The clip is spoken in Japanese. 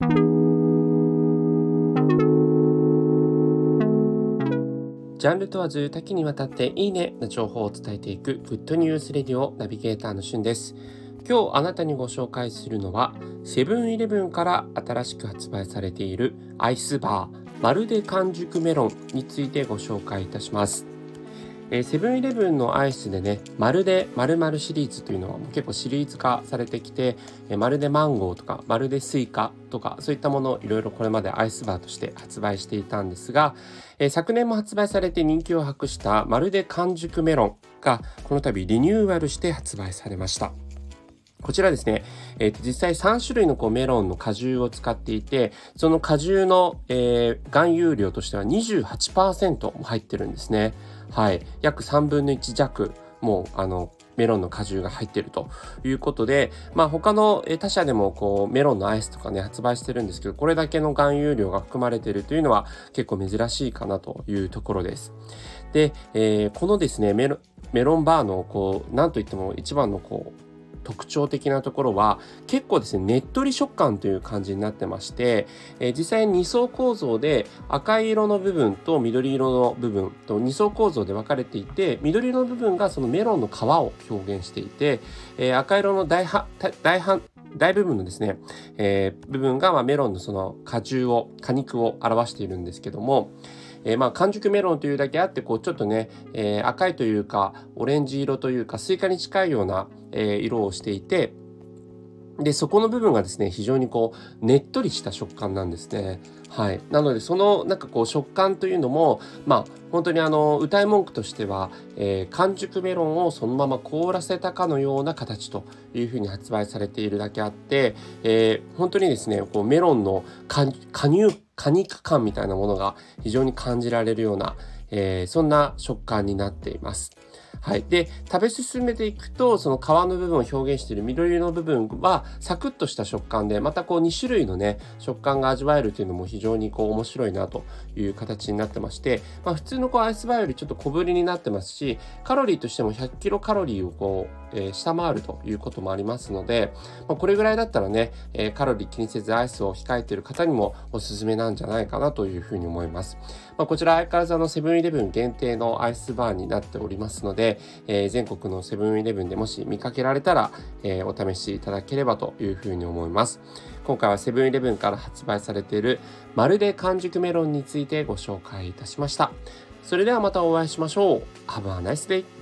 ジャンル問わず多岐にわたっていいねな情報を伝えていくグッドニュースレディオナビゲーターのしゅんです。今日あなたにご紹介するのはセブンイレブンから新しく発売されているアイスバーまるで完熟メロンについてご紹介いたします。セブンイレブンのアイスでね、まるで〇〇シリーズというのは結構シリーズ化されてきて、まるでマンゴーとか、まるでスイカとか、そういったものをいろいろこれまでアイスバーとして発売していたんですが、昨年も発売されて人気を博したまるで完熟メロンがこの度リニューアルして発売されました。こちらですね、えー、実際3種類のこうメロンの果汁を使っていて、その果汁の、えー、含有量としては28%も入ってるんですね。はい。約3分の1弱、もう、あの、メロンの果汁が入っているということで、まあ他の他社でもこうメロンのアイスとかね発売してるんですけど、これだけの含有量が含まれているというのは結構珍しいかなというところです。で、えー、このですねメロンバーのこうなんといっても一番のこう特徴的なところは結構ですねねっとり食感という感じになってまして、えー、実際に2層構造で赤色の部分と緑色の部分と2層構造で分かれていて緑色の部分がそのメロンの皮を表現していて、えー、赤色の大半大半大部分のですね、えー、部分がまあメロンのその果汁を果肉を表しているんですけども、えー、まあ完熟メロンというだけあってこうちょっとね、えー、赤いというかオレンジ色というかスイカに近いような、えー、色をしていてでそこの部分がですね非常にこうねっとりした食感なんですね。はい、なのでそのなんかこう食感というのもまあ本当にあの謳い文句としては、えー、完熟メロンをそのまま凍らせたかのような形というふうに発売されているだけあって、えー、本当にですねこうメロンの加入果肉感みたいなものが非常に感じられるような、えー、そんな食感になっています。はい。で、食べ進めていくと、その皮の部分を表現している緑の部分はサクッとした食感で、またこう2種類のね、食感が味わえるというのも非常にこう面白いなという形になってまして、まあ普通のこうアイスバーよりちょっと小ぶりになってますし、カロリーとしても100キロカロリーをこう、えー、下回るということもありますので、まあ、これぐらいだったらね、えー、カロリー気にせずアイスを控えている方にもおすすめなんじゃないかなというふうに思います。まあ、こちら相変わらずあのセブンイレブン限定のアイスバーになっておりますので、えー、全国のセブンイレブンでもし見かけられたら、えお試しいただければというふうに思います。今回はセブンイレブンから発売されているまるで完熟メロンについてご紹介いたしました。それではまたお会いしましょう。Have a nice day!